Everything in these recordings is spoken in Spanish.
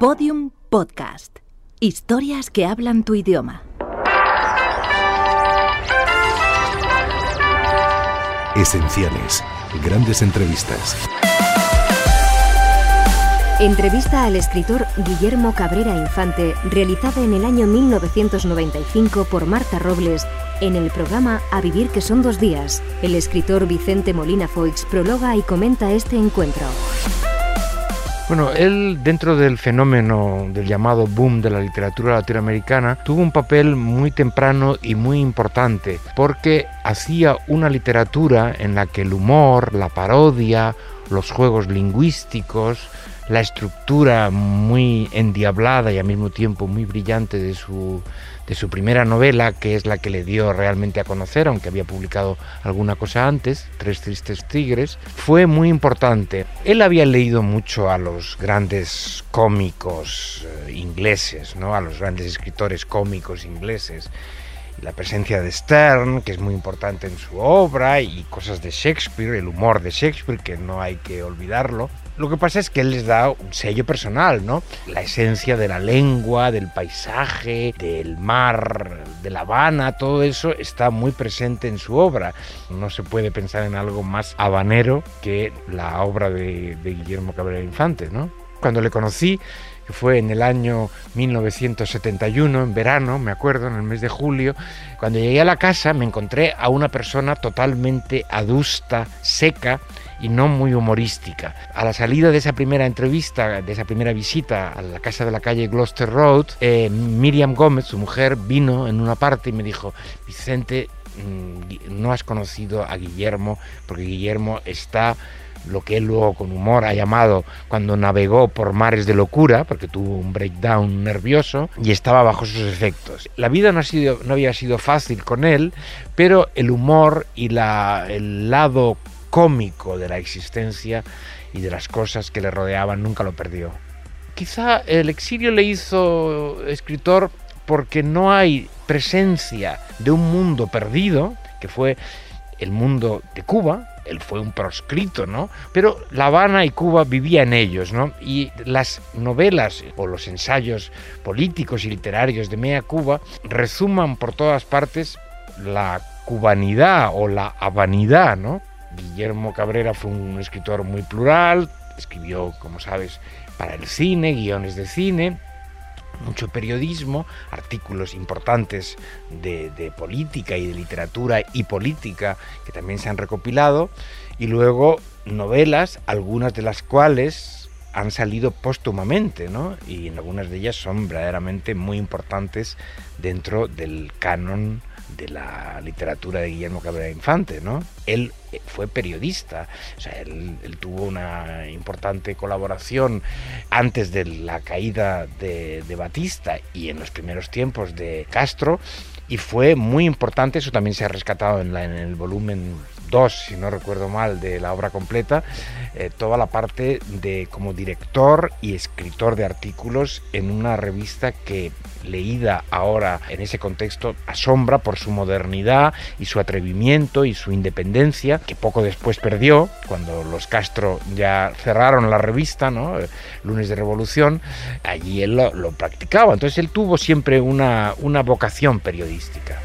Podium Podcast. Historias que hablan tu idioma. Esenciales. Grandes entrevistas. Entrevista al escritor Guillermo Cabrera Infante, realizada en el año 1995 por Marta Robles en el programa A Vivir que son dos días. El escritor Vicente Molina Foix prologa y comenta este encuentro. Bueno, él dentro del fenómeno del llamado boom de la literatura latinoamericana tuvo un papel muy temprano y muy importante porque hacía una literatura en la que el humor, la parodia, los juegos lingüísticos, la estructura muy endiablada y al mismo tiempo muy brillante de su, de su primera novela, que es la que le dio realmente a conocer, aunque había publicado alguna cosa antes, Tres Tristes Tigres, fue muy importante. Él había leído mucho a los grandes cómicos eh, ingleses, ¿no? a los grandes escritores cómicos ingleses la presencia de Stern, que es muy importante en su obra, y cosas de Shakespeare, el humor de Shakespeare, que no hay que olvidarlo. Lo que pasa es que él les da un sello personal, ¿no? La esencia de la lengua, del paisaje, del mar, de La Habana, todo eso está muy presente en su obra. No se puede pensar en algo más habanero que la obra de, Guillermo Cabrera Infante, ¿no? Cuando le conocí, que fue en el año 1971, en verano, me acuerdo, en el mes de julio, cuando llegué a la casa me encontré a una persona totalmente adusta, seca, y no muy humorística. A la salida de esa primera entrevista, de esa primera visita a la casa de la calle Gloucester Road, eh, Miriam Gómez, su mujer, vino en una parte y me dijo, Vicente, mm, no has conocido a Guillermo, porque Guillermo está lo que él luego con humor ha llamado cuando navegó por mares de locura, porque tuvo un breakdown nervioso y estaba bajo sus efectos. La vida no, ha sido, no había sido fácil con él, pero el humor y la, el lado cómico de la existencia y de las cosas que le rodeaban nunca lo perdió. Quizá el exilio le hizo escritor porque no hay presencia de un mundo perdido, que fue el mundo de Cuba, él fue un proscrito, ¿no? Pero La Habana y Cuba vivían ellos, ¿no? Y las novelas o los ensayos políticos y literarios de Mea Cuba resuman por todas partes la cubanidad o la habanidad, ¿no? Guillermo Cabrera fue un escritor muy plural, escribió, como sabes, para el cine, guiones de cine, mucho periodismo, artículos importantes de, de, política y de literatura y política que también se han recopilado, y luego novelas, algunas de las cuales han salido póstumamente, ¿no? Y algunas de ellas son verdaderamente muy importantes dentro del canon de la literatura de Guillermo Cabrera Infante, ¿no? Él eh, fue periodista, o sea, él, tuvo una importante colaboración antes de la caída de, de Batista y en los primeros tiempos de Castro, y fue muy importante, eso también se ha rescatado en, la, en el volumen 2, si no recuerdo mal, de la obra completa, eh, toda la parte de como director y escritor de artículos en una revista que leída ahora en ese contexto asombra por su modernidad y su atrevimiento y su independencia, que poco después perdió, cuando los Castro ya cerraron la revista, ¿no? Lunes de Revolución, allí él lo, lo practicaba, entonces él tuvo siempre una, una vocación periodística.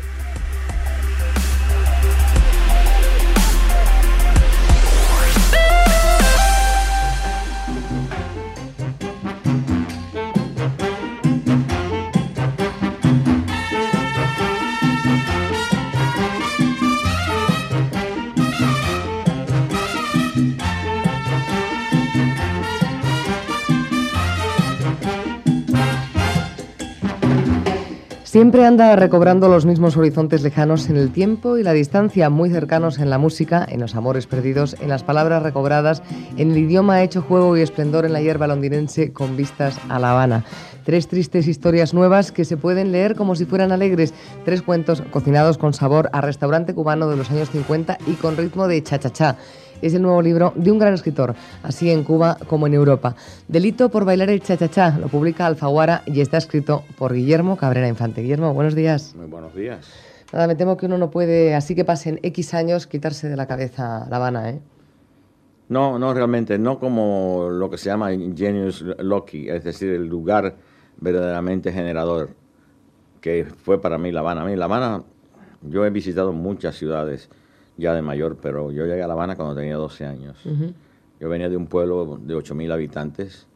Siempre anda recobrando los mismos horizontes lejanos en el tiempo y la distancia, muy cercanos en la música, en los amores perdidos, en las palabras recobradas, en el idioma hecho juego y esplendor en la hierba londinense con vistas a La Habana. Tres tristes historias nuevas que se pueden leer como si fueran alegres. Tres cuentos cocinados con sabor a restaurante cubano de los años 50 y con ritmo de cha-cha-cha es el nuevo libro de un gran escritor, así en Cuba como en Europa. Delito por bailar el cha-cha-cha, lo publica Alfaguara y está escrito por Guillermo Cabrera Infante. Guillermo, buenos días. Muy buenos días. Nada, me temo que uno no puede, así que pasen X años, quitarse de la cabeza La Habana, ¿eh? No, no realmente, no como lo que se llama Genius Loci, es decir, el lugar verdaderamente generador, que fue para mí La Habana. A mí La Habana, yo he visitado muchas ciudades ya de mayor, pero yo llegué a La Habana cuando tenía 12 años. Yo venía de un pueblo de 8.000 habitantes,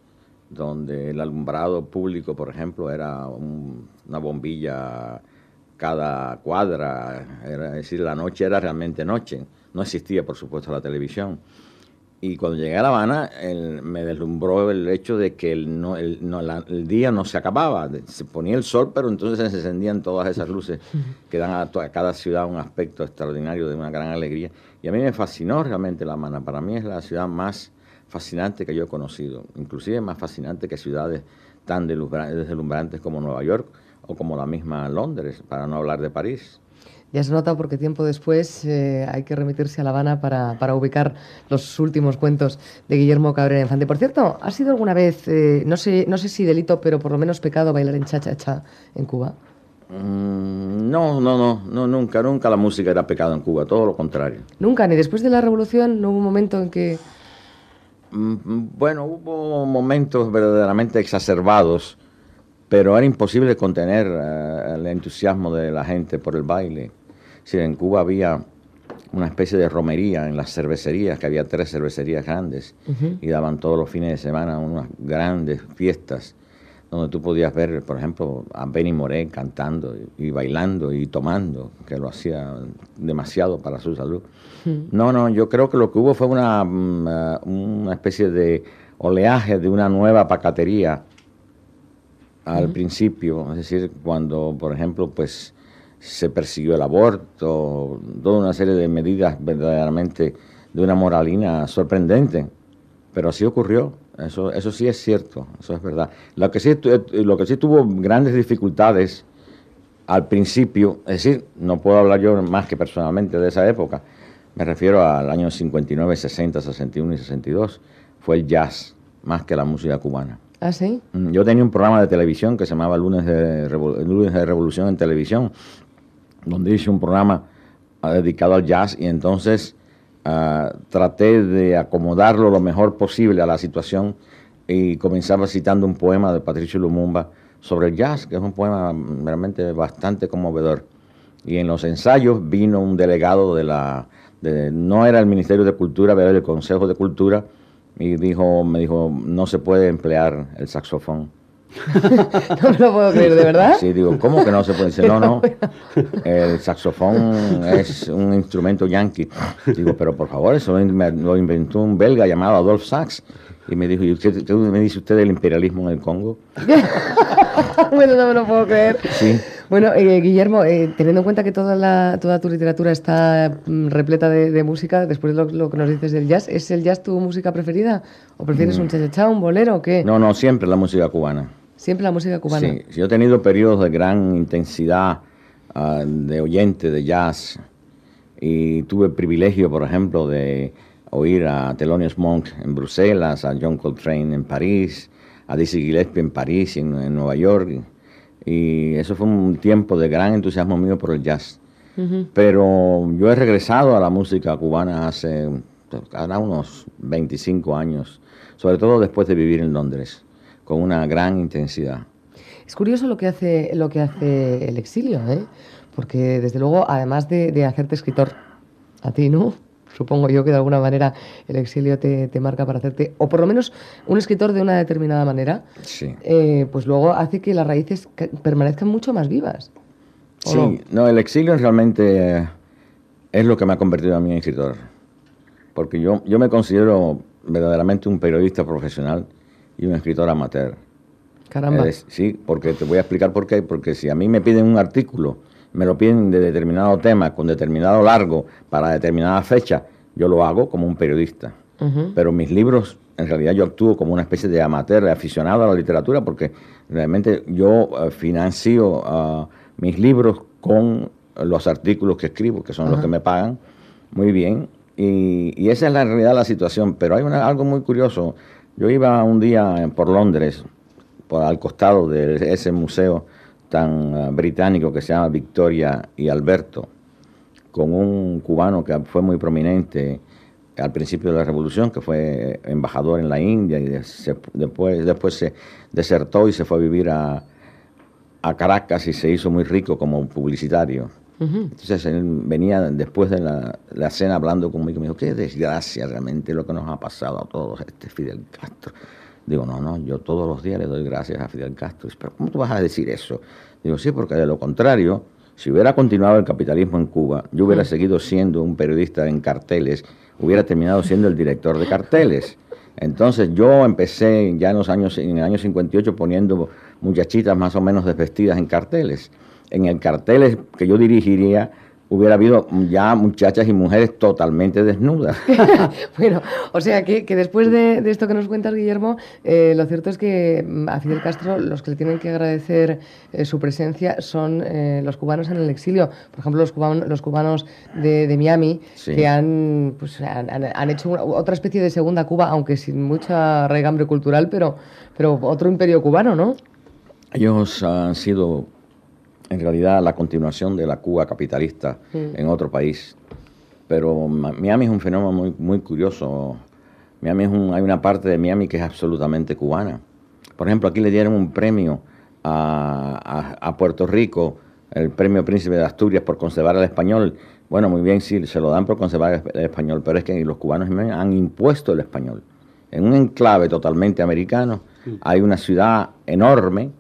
donde el alumbrado público, por ejemplo, era una bombilla cada cuadra, era, es decir, la noche era realmente noche. No existía, por supuesto, la televisión. Y cuando llegué a La Habana, me deslumbró el hecho de que el, día no se acababa. Se ponía el sol, pero entonces se encendían todas esas luces que dan a, a, cada ciudad un aspecto extraordinario de una gran alegría. Y a mí me fascinó realmente La Habana. Para mí es la ciudad más fascinante que yo he conocido. Inclusive más fascinante que ciudades tan deslumbrantes como Nueva York o como la misma Londres, para no hablar de París. Ya se nota porque tiempo después eh, hay que remitirse a La Habana para, para, ubicar los últimos cuentos de Guillermo Cabrera Infante. Por cierto, ¿ha sido alguna vez, eh, no, sé, no sé si delito, pero por lo menos pecado bailar en cha-cha-cha en Cuba? Mm, no, no, no, no, nunca, nunca la música era pecado en Cuba, todo lo contrario. Nunca, ni después de la revolución no hubo un momento en que... Mm, bueno, hubo momentos verdaderamente exacerbados, pero era imposible contener uh, el entusiasmo de la gente por el baile. Sí, en Cuba había una especie de romería en las cervecerías, que había tres cervecerías grandes, uh -huh. y daban todos los fines de semana unas grandes fiestas, donde tú podías ver, por ejemplo, a Benny Moré cantando y, bailando y tomando, que lo hacía demasiado para su salud. Uh -huh. No, no, yo creo que lo que hubo fue una, una, una especie de oleaje de una nueva pacatería al uh -huh. principio, es decir, cuando, por ejemplo, pues se persiguió el aborto, toda una serie de medidas verdaderamente de una moralina sorprendente, pero así ocurrió, eso, eso sí es cierto, eso es verdad. Lo que, sí, lo que sí tuvo grandes dificultades al principio, es decir, no puedo hablar yo más que personalmente de esa época, me refiero al año 59, 60, 61 y 62, fue el jazz, más que la música cubana. ¿Ah, sí? Yo tenía un programa de televisión que se llamaba Lunes de, Revol Lunes de Revolución en Televisión, donde hice un programa uh, dedicado al jazz y entonces uh, traté de acomodarlo lo mejor posible a la situación y comenzaba citando un poema de Patricio Lumumba sobre el jazz, que es un poema realmente bastante conmovedor. Y en los ensayos vino un delegado de la, no era el Ministerio de Cultura, pero el Consejo de Cultura, y dijo, me dijo, no se puede emplear el saxofón. no me lo puedo creer, ¿de verdad? Sí, digo, ¿cómo que no se puede? Dice, no, no, el saxofón es un instrumento yankee. Digo, pero por favor, eso lo inventó un belga llamado Adolf Sax. Y me dijo, ¿y usted, me dice usted del imperialismo en el Congo? bueno, no me lo puedo creer. Sí. Bueno, eh, Guillermo, eh, teniendo en cuenta que toda, la, toda tu literatura está mm, repleta de, de, música, después de lo, lo, que nos dices del jazz, ¿es el jazz tu música preferida? ¿O prefieres mm. un cha un bolero o qué? No, no, siempre la música cubana. Siempre la música cubana. Sí, yo he tenido periodos de gran intensidad uh, de oyente de jazz y tuve el privilegio, por ejemplo, de oír a Thelonious Monk en Bruselas, a John Coltrane en París, a Dizzy Gillespie en París y en, en Nueva York. Y eso fue un tiempo de gran entusiasmo mío por el jazz. Uh -huh. Pero yo he regresado a la música cubana hace ahora unos 25 años, sobre todo después de vivir en Londres, con una gran intensidad. Es curioso lo que hace, lo que hace el exilio, ¿eh? porque desde luego, además de, de hacerte escritor, a ti, ¿no? supongo yo que de alguna manera el exilio te, te, marca para hacerte, o por lo menos un escritor de una determinada manera, sí. eh, pues luego hace que las raíces permanezcan mucho más vivas. Sí, no? no? el exilio realmente es lo que me ha convertido a mí en escritor, porque yo, yo me considero verdaderamente un periodista profesional y un escritor amateur. Caramba. Eh, sí, porque te voy a explicar por qué, porque si a mí me piden un artículo, me lo piden de determinado tema, con determinado largo, para determinada fecha, yo lo hago como un periodista. Uh -huh. Pero mis libros, en realidad yo actúo como una especie de amateur, de aficionado a la literatura, porque realmente yo uh, financio uh, mis libros con los artículos que escribo, que son -huh. los que me pagan muy bien. Y, y, esa es la realidad de la situación. Pero hay una, algo muy curioso. Yo iba un día por Londres, por al costado de ese museo tan uh, británico que se llama Victoria y Alberto, con un cubano que fue muy prominente, al principio de la revolución, que fue embajador en la India y después, después se desertó y se fue a vivir a, a Caracas y se hizo muy rico como publicitario. Entonces él venía después de la, la, cena hablando conmigo y me dijo, qué desgracia realmente lo que nos ha pasado a todos, este Fidel Castro. Digo, no, no, yo todos los días le doy gracias a Fidel Castro. Pero ¿cómo tú vas a decir eso? Digo, sí, porque de lo contrario, si hubiera continuado el capitalismo en Cuba, yo hubiera seguido siendo un periodista en carteles, hubiera terminado siendo el director de carteles. Entonces yo empecé ya en los años, en el año 58 poniendo muchachitas más o menos desvestidas en carteles. En el carteles que yo dirigiría hubiera habido ya muchachas y mujeres totalmente desnudas. bueno, o sea que, después de, esto que nos cuentas, Guillermo, eh, lo cierto es que mm, a Fidel Castro los que le tienen que agradecer eh, su presencia son eh, los cubanos en el exilio. Por ejemplo, los cubanos, los cubanos de, Miami, que han, pues, han, hecho otra especie de segunda Cuba, aunque sin mucha regambre cultural, pero, pero otro imperio cubano, ¿no? Ellos han sido en realidad la continuación de la Cuba capitalista en otro país. Pero Miami es un fenómeno muy, muy curioso. Miami es un, hay una parte de Miami que es absolutamente cubana. Por ejemplo, aquí le dieron un premio a, a, Puerto Rico, el premio Príncipe de Asturias por conservar el español. Bueno, muy bien, sí, se lo dan por conservar el español, pero es que los cubanos han impuesto el español. En un enclave totalmente americano hay una ciudad enorme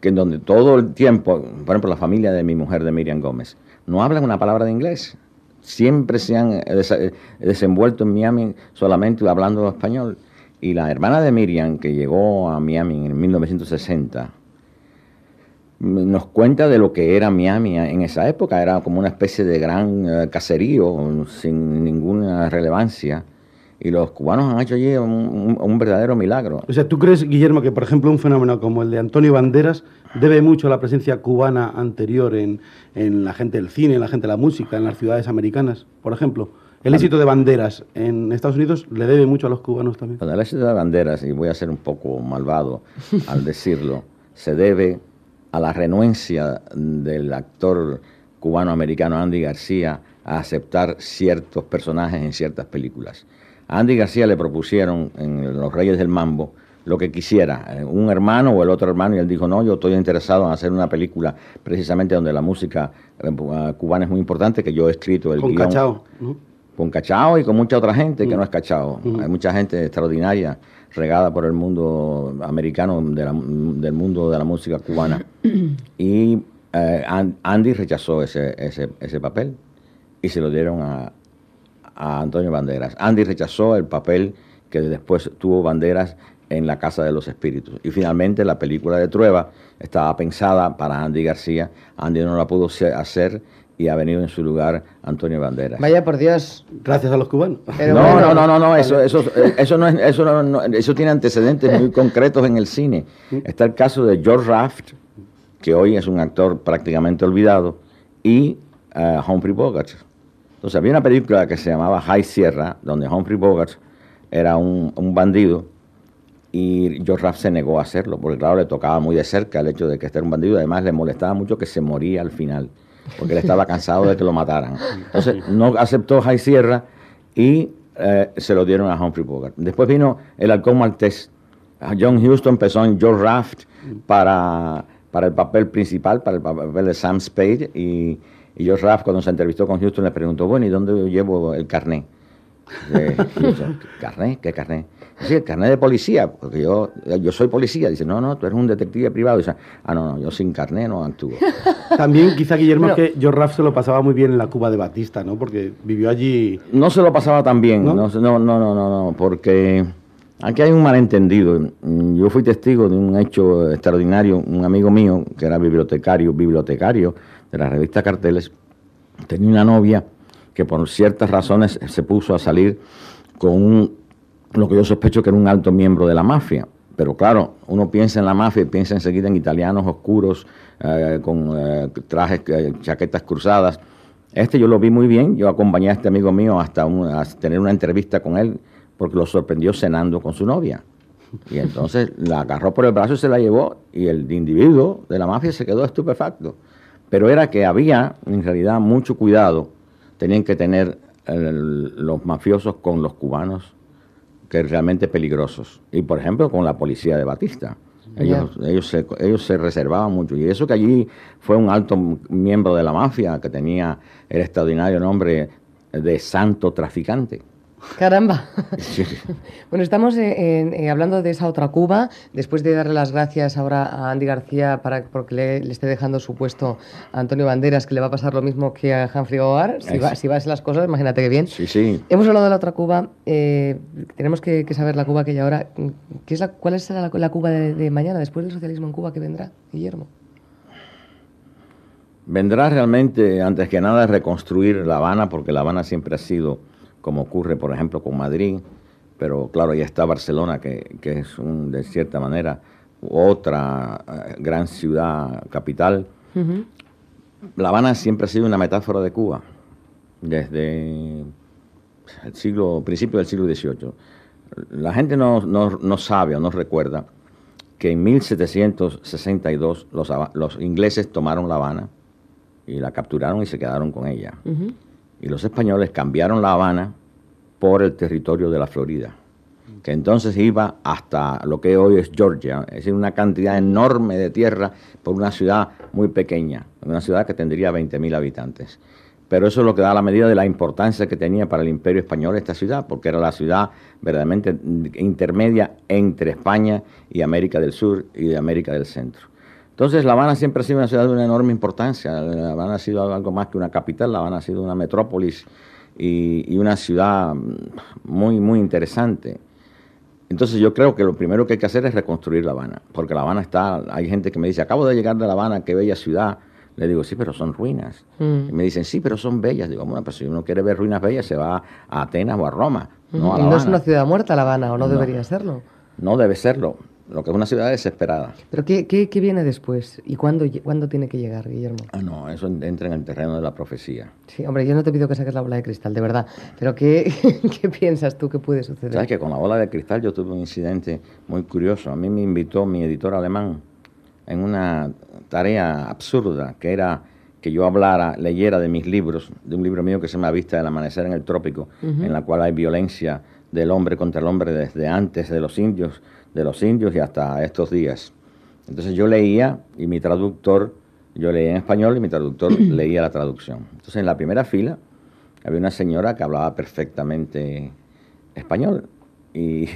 que en donde todo el tiempo, por ejemplo, la familia de mi mujer, de Miriam Gómez, no hablan una palabra de inglés. Siempre se han eh, desenvuelto en Miami solamente hablando español. Y la hermana de Miriam, que llegó a Miami en 1960, nos cuenta de lo que era Miami en esa época. Era como una especie de gran eh, caserío sin ninguna relevancia y los cubanos han hecho allí un, verdadero milagro. O sea, ¿tú crees, Guillermo, que por ejemplo un fenómeno como el de Antonio Banderas debe mucho a la presencia cubana anterior en, la gente del cine, en la gente de la música, en las ciudades americanas? Por ejemplo, el éxito de Banderas en Estados Unidos le debe mucho a los cubanos también. el éxito de Banderas, y voy a ser un poco malvado al decirlo, se debe a la renuencia del actor cubano-americano Andy García a aceptar ciertos personajes en ciertas películas. A Andy García le propusieron en Los Reyes del Mambo lo que quisiera, eh, un hermano o el otro hermano, y él dijo, no, yo estoy interesado en hacer una película precisamente donde la música eh, cubana es muy importante, que yo he escrito el con Cachao. Con Cachao y con mucha otra gente que no es Cachao. Hay mucha gente extraordinaria regada por el mundo americano, del mundo de la música cubana. y eh, Andy rechazó ese, ese, ese papel y se lo dieron a, a Antonio Banderas. Andy rechazó el papel que después tuvo Banderas en La Casa de los Espíritus. Y finalmente la película de Trueba estaba pensada para Andy García. Andy no la pudo hacer y ha venido en su lugar Antonio Banderas. Vaya por Dios. Gracias a los cubanos. no, no, no, no, no, eso, eso, eso, no es, eso, no, eso tiene antecedentes muy concretos en el cine. Está el caso de George Raft, que hoy es un actor prácticamente olvidado, y uh, Humphrey Bogart. Entonces había una película que se llamaba High Sierra, donde Humphrey Bogart era un, bandido y George Raft se negó a hacerlo, porque claro, le tocaba muy de cerca el hecho de que este era un bandido, además le molestaba mucho que se moría al final, porque él estaba cansado de que lo mataran. Entonces no aceptó High Sierra y eh, se lo dieron a Humphrey Bogart. Después vino el halcón maltés. John Huston empezó en George Raft para, para el papel principal, para el papel de Sam Spade, y y yo, Raf, cuando se entrevistó con Houston, le preguntó, bueno, ¿y dónde llevo el carné? ¿Carné? ¿Qué carné? Sí, el carné de policía, porque yo, yo soy policía. Dice, no, no, tú eres un detective privado. Dice, ah, no, no, yo sin carné no actúo. También quizá, Guillermo, que yo, Raf, se lo pasaba muy bien en la Cuba de Batista, ¿no? Porque vivió allí... No se lo pasaba tan bien, no, no, no, no, no, no porque... Aquí hay un malentendido. Yo fui testigo de un hecho extraordinario. Un amigo mío, que era bibliotecario, bibliotecario, de la revista Carteles, tenía una novia que por ciertas razones se puso a salir con un, lo que yo sospecho que era un alto miembro de la mafia. Pero claro, uno piensa en la mafia y piensa enseguida en italianos oscuros, eh, con eh, trajes, eh, chaquetas cruzadas. Este yo lo vi muy bien, yo acompañé a este amigo mío hasta a tener una entrevista con él, porque lo sorprendió cenando con su novia. Y entonces la agarró por el brazo y se la llevó, y el individuo de la mafia se quedó estupefacto pero era que había en realidad mucho cuidado, tenían que tener los mafiosos con los cubanos, que realmente peligrosos. Y por ejemplo con la policía de Batista. Ellos, ellos, se, ellos se reservaban mucho. Y eso que allí fue un alto miembro de la mafia que tenía el extraordinario nombre de santo traficante. Caramba. bueno, estamos eh, hablando de esa otra Cuba. Después de darle las gracias ahora a Andy García para porque le, esté dejando su puesto a Antonio Banderas, que le va a pasar lo mismo que a Humphrey Bogart. Si, va, si vas las cosas, imagínate qué bien. Sí, sí. Hemos hablado de la otra Cuba. Eh, tenemos que, saber la Cuba que hay ahora. ¿Qué es la, ¿Cuál es la, Cuba de mañana, después del socialismo en Cuba, que vendrá, Guillermo? Vendrá realmente, antes que nada, reconstruir La Habana, porque La Habana siempre ha sido como ocurre, por ejemplo, con Madrid, pero claro, ya está Barcelona, que, es de cierta manera otra eh, gran ciudad capital. La Habana siempre ha sido una metáfora de Cuba, desde el siglo, principio del siglo XVIII. La gente no, no sabe o no recuerda que en 1762 los, los, ingleses tomaron La Habana y la capturaron y se quedaron con ella y los españoles cambiaron La Habana por el territorio de la Florida, que entonces iba hasta lo que hoy es Georgia, es decir, una cantidad enorme de tierra por una ciudad muy pequeña, una ciudad que tendría 20.000 habitantes. Pero eso es lo que da la medida de la importancia que tenía para el imperio español esta ciudad, porque era la ciudad verdaderamente intermedia entre España y América del Sur y de América del Centro. Entonces, La Habana siempre ha sido una ciudad de una enorme importancia. La Habana ha sido algo más que una capital, La Habana ha sido una metrópolis y, una ciudad muy, muy interesante. Entonces yo creo que lo primero que hay que hacer es reconstruir La Habana, porque La Habana está, hay gente que me dice, acabo de llegar de La Habana, qué bella ciudad. Le digo, sí, pero son ruinas. Mm. Y me dicen, sí, pero son bellas. Digo, bueno, pues si uno quiere ver ruinas bellas, se va a Atenas o a Roma. No, ¿Y no es una ciudad muerta La Habana o no. debería serlo? No debe serlo lo que es una ciudad desesperada. ¿Pero qué, qué, viene después? ¿Y cuándo, cuándo, tiene que llegar, Guillermo? Ah, no, eso entra en el terreno de la profecía. Sí, hombre, yo no te pido que saques la bola de cristal, de verdad. Pero ¿qué, qué piensas tú que puede suceder? Sabes que con la bola de cristal yo tuve un incidente muy curioso. A mí me invitó mi editor alemán en una tarea absurda, que era que yo hablara, leyera de mis libros, de un libro mío que se llama Vista del Amanecer en el Trópico, en la cual hay violencia del hombre contra el hombre desde antes de los indios de los indios y hasta estos días. Entonces yo leía y mi traductor, yo leía en español y mi traductor leía la traducción. Entonces en la primera fila había una señora que hablaba perfectamente español y,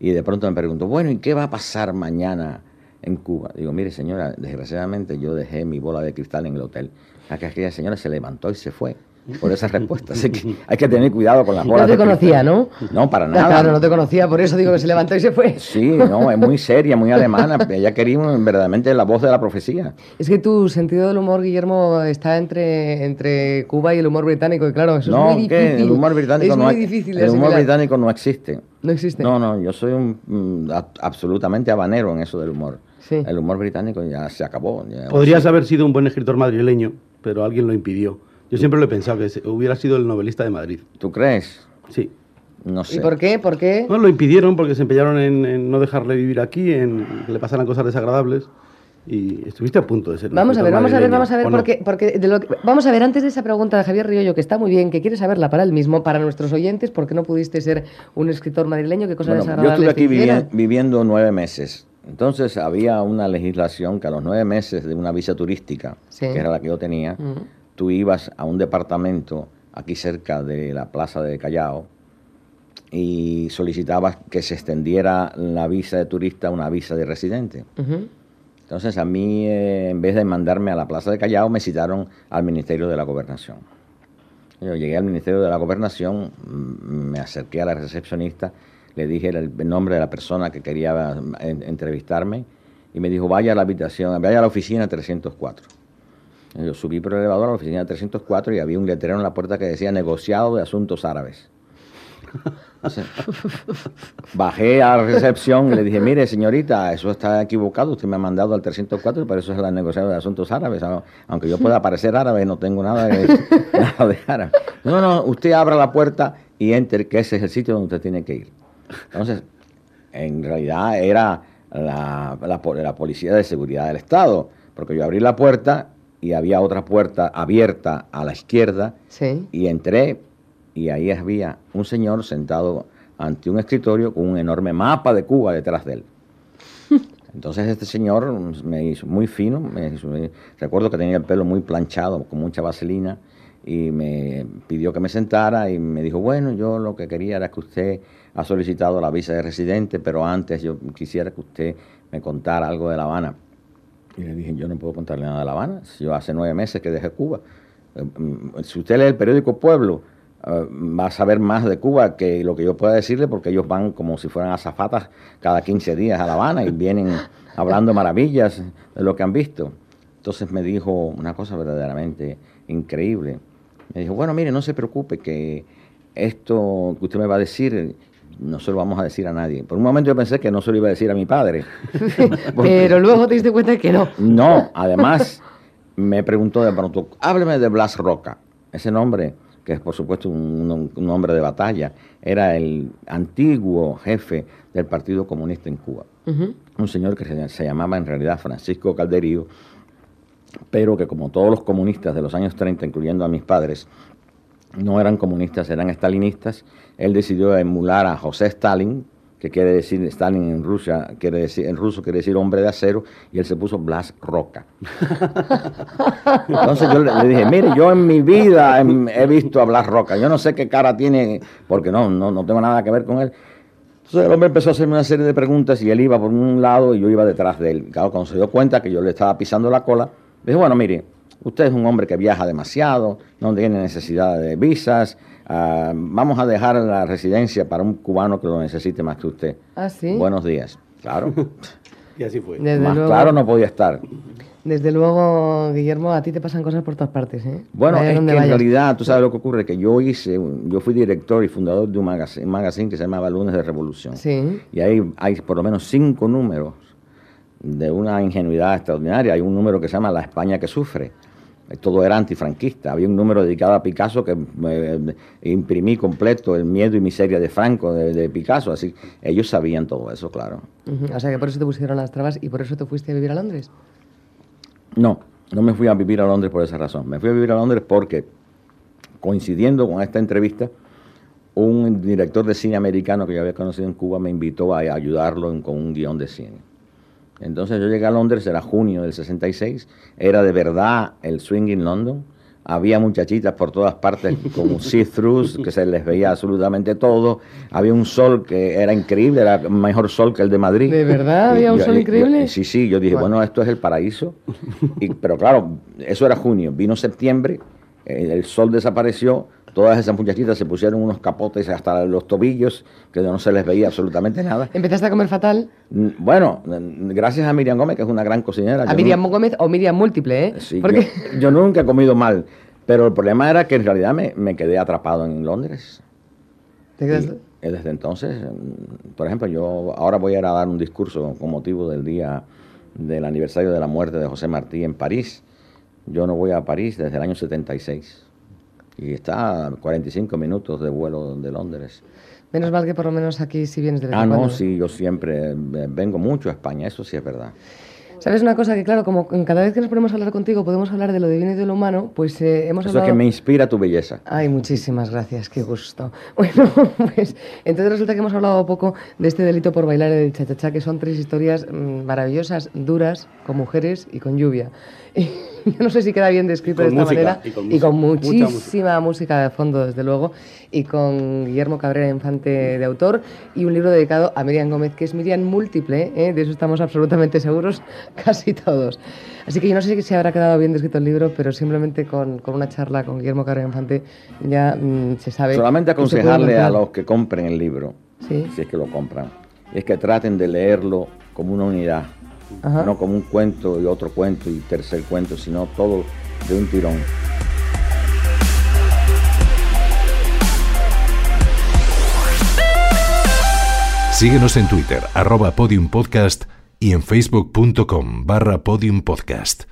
y de pronto me preguntó, bueno, ¿y qué va a pasar mañana en Cuba? Digo, mire señora, desgraciadamente yo dejé mi bola de cristal en el hotel. Aquella señora se levantó y se fue por esa respuesta. Así que hay que tener cuidado con las bolas. No te conocía, ¿no? No, para nada. Claro, no te conocía, por eso digo que se levantó y se fue. Sí, no, es muy seria, muy alemana. Ella quería verdaderamente la voz de la profecía. Es que tu sentido del humor, Guillermo, está entre, entre Cuba y el humor británico, y claro, eso es muy difícil. El humor británico es no muy difícil. El humor británico no existe. No existe. No, no, yo soy un, mm, absolutamente habanero en eso del humor. Sí. El humor británico ya se acabó. Podrías haber sido un buen escritor madrileño, pero alguien lo impidió. Yo siempre lo he pensado, que hubiera sido el novelista de Madrid. ¿Tú crees? Sí. No sé. ¿Y por qué? ¿Por qué? No, lo impidieron porque se empeñaron en, no dejarle vivir aquí, en que le pasaran cosas desagradables. Y estuviste a punto de ser. Vamos a ver, vamos a ver, vamos a ver, porque, porque de lo vamos a ver, antes de esa pregunta de Javier Riollo, que está muy bien, que quiere saberla para él mismo, para nuestros oyentes, ¿por qué no pudiste ser un escritor madrileño? ¿Qué cosa bueno, Yo estuve aquí viviendo nueve meses. Entonces había una legislación que a los nueve meses de una visa turística, que era la que yo tenía, tú ibas a un departamento aquí cerca de la plaza de Callao y solicitabas que se extendiera la visa de turista a una visa de residente. Entonces a mí, eh, en vez de mandarme a la plaza de Callao, me citaron al Ministerio de la Gobernación. Yo llegué al Ministerio de la Gobernación, mm, me acerqué a la recepcionista, le dije el nombre de la persona que quería eh, entrevistarme y me dijo, vaya a la habitación, vaya a la oficina 304. Yo subí por el elevador a la oficina 304 y había un letrero en la puerta que decía negociado de asuntos árabes. bajé a la recepción y le dije, mire señorita, eso está equivocado, usted me ha mandado al 304, pero eso es la negociado de asuntos árabes. Aunque yo pueda parecer árabe, no tengo nada de, nada de árabe. No, no, usted abra la puerta y entre, que ese es el sitio donde usted tiene que ir. Entonces, en realidad era la, la policía de seguridad del Estado, porque yo abrí la puerta y había otra puerta abierta a la izquierda y entré y ahí había un señor sentado ante un escritorio con un enorme mapa de Cuba detrás de él. Entonces este señor me hizo muy fino, me recuerdo que tenía el pelo muy planchado, con mucha vaselina, y me pidió que me sentara y me dijo, bueno, yo lo que quería era que usted ha solicitado la visa de residente, pero antes yo quisiera que usted me contara algo de La Habana. Y le dije, yo no puedo contarle nada de La Habana, yo hace nueve meses que dejé Cuba. Eh, mm, si usted lee el periódico Pueblo, eh, va a saber más de Cuba que lo que yo pueda decirle, porque ellos van como si fueran azafatas cada 15 días a La Habana y vienen hablando maravillas de lo que han visto. Entonces me dijo una cosa verdaderamente increíble. Me dijo, bueno, mire, no se preocupe que esto que usted me va a decir, no se lo vamos a decir a nadie. Por un momento yo pensé que no se lo iba a decir a mi padre. Pero luego te diste cuenta que no. No, además me preguntó de pronto, hábleme de Blas Roca. Ese nombre que es por supuesto un, hombre de batalla, era el antiguo jefe del Partido Comunista en Cuba. Un señor que se, llamaba en realidad Francisco Calderío, pero que como todos los comunistas de los años 30, incluyendo a mis padres, no eran comunistas, eran estalinistas, él decidió emular a José Stalin, que quiere decir, Stalin en Rusia, quiere decir, en ruso quiere decir hombre de acero, y él se puso Blas Roca. Entonces yo le, dije, mire, yo en mi vida he, visto a Blas Roca, yo no sé qué cara tiene, porque no, no, no tengo nada que ver con él. Entonces el hombre empezó a hacerme una serie de preguntas y él iba por un lado y yo iba detrás de él. Claro, cuando se dio cuenta que yo le estaba pisando la cola, dije, bueno, mire, usted es un hombre que viaja demasiado, no tiene necesidad de visas, Ah, vamos a dejar la residencia para un cubano que lo necesite más que usted. Ah, sí. Buenos días. Claro. y así fue. más claro no podía estar. Desde luego, Guillermo, a ti te pasan cosas por todas partes. ¿eh? Bueno, es que en realidad, tú sabes lo que ocurre, que yo hice, yo fui director y fundador de un magazine, un magazine que se llamaba Lunes de Revolución. Sí. Y ahí hay por lo menos cinco números de una ingenuidad extraordinaria. Hay un número que se llama La España que sufre todo era antifranquista. Había un número dedicado a Picasso que eh, imprimí completo, El miedo y miseria de Franco, de, Picasso. Así ellos sabían todo eso, claro. O sea que por eso te pusieron las trabas y por eso te fuiste a vivir a Londres. No, no me fui a vivir a Londres por esa razón. Me fui a vivir a Londres porque, coincidiendo con esta entrevista, un director de cine americano que yo había conocido en Cuba me invitó a ayudarlo con un guion de cine. Entonces yo llegué a Londres, era junio del 66, era de verdad el swing in London. Había muchachitas por todas partes como see-throughs, que se les veía absolutamente todo. Había un sol que era increíble, era mejor sol que el de Madrid. ¿De verdad había un sol increíble? sí, sí, yo dije, bueno, esto es el paraíso. Y, pero claro, eso era junio. Vino septiembre, el sol desapareció, Todas esas muchachitas se pusieron unos capotes hasta los tobillos, que no se les veía absolutamente nada. ¿Empezaste a comer fatal? Mm, bueno, mm, gracias a Miriam Gómez, que es una gran cocinera. A Miriam Gómez o Miriam Múltiple, ¿eh? Sí, yo, nunca he comido mal, pero el problema era que en realidad me, quedé atrapado en Londres. ¿Te quedaste? desde entonces, mm, por ejemplo, yo ahora voy a ir a dar un discurso con motivo del día del aniversario de la muerte de José Martí en París. Yo no voy a París desde el año 76 y está a 45 minutos de vuelo de Londres. Menos mal que por lo menos aquí si vienes de vez Ah, no, sí, yo siempre vengo mucho a España, eso sí es verdad. ¿Sabes una cosa? Que claro, como cada vez que nos ponemos a hablar contigo podemos hablar de lo divino y de lo humano, pues eh, hemos Eso es que me inspira tu belleza. Ay, muchísimas gracias, qué gusto. Bueno, pues entonces resulta que hemos hablado poco de este delito por bailar el chachachá, que son tres historias mm, maravillosas, duras, con mujeres y con lluvia. yo no sé si queda bien descrito de esta manera. Y con, muchísima música. de fondo, desde luego. Y con Guillermo Cabrera Infante de autor. Y un libro dedicado a Miriam Gómez, que es Miriam múltiple. ¿eh? De eso estamos absolutamente seguros, casi todos. Así que yo no sé si habrá quedado bien descrito el libro, pero simplemente con, una charla con Guillermo Cabrera Infante ya mm, se sabe. Solamente aconsejarle a los que compren el libro, si es que lo compran, es que traten de leerlo como una unidad no como un cuento y otro cuento y tercer cuento, sino todo de un tirón. Síguenos en Twitter, arroba podiumpodcast y en facebook.com barra podiumpodcast.